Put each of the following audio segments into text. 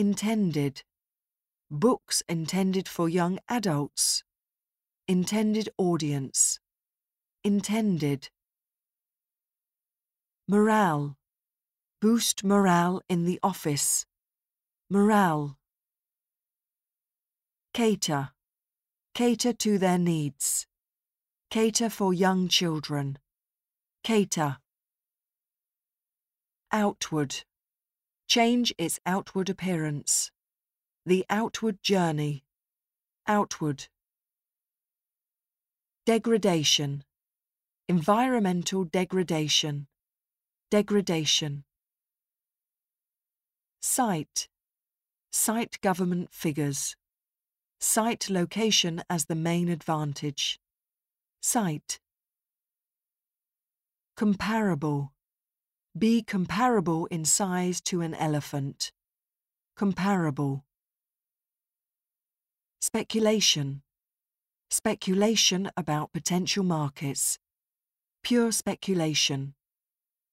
Intended. Books intended for young adults. Intended audience. Intended. Morale. Boost morale in the office. Morale. Cater. Cater to their needs. Cater for young children. Cater. Outward. Change its outward appearance. The outward journey. Outward. Degradation. Environmental degradation. Degradation. Site. Cite government figures. Cite location as the main advantage. Cite. Comparable. Be comparable in size to an elephant. Comparable. Speculation. Speculation about potential markets. Pure speculation.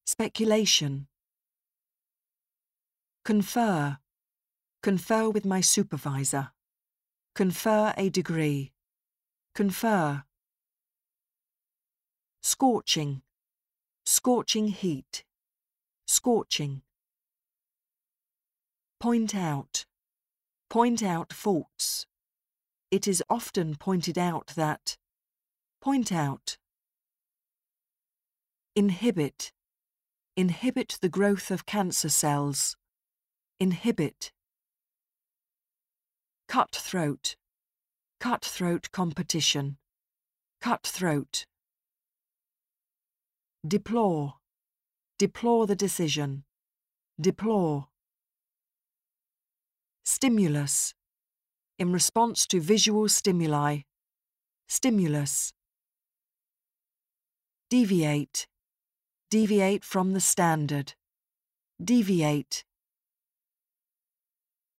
Speculation. Confer. Confer with my supervisor. Confer a degree. Confer. Scorching. Scorching heat. Scorching. Point out. Point out faults. It is often pointed out that. Point out. Inhibit. Inhibit the growth of cancer cells. Inhibit. Cutthroat. Cutthroat competition. Cutthroat. Deplore. Deplore the decision. Deplore. Stimulus. In response to visual stimuli. Stimulus. Deviate. Deviate from the standard. Deviate.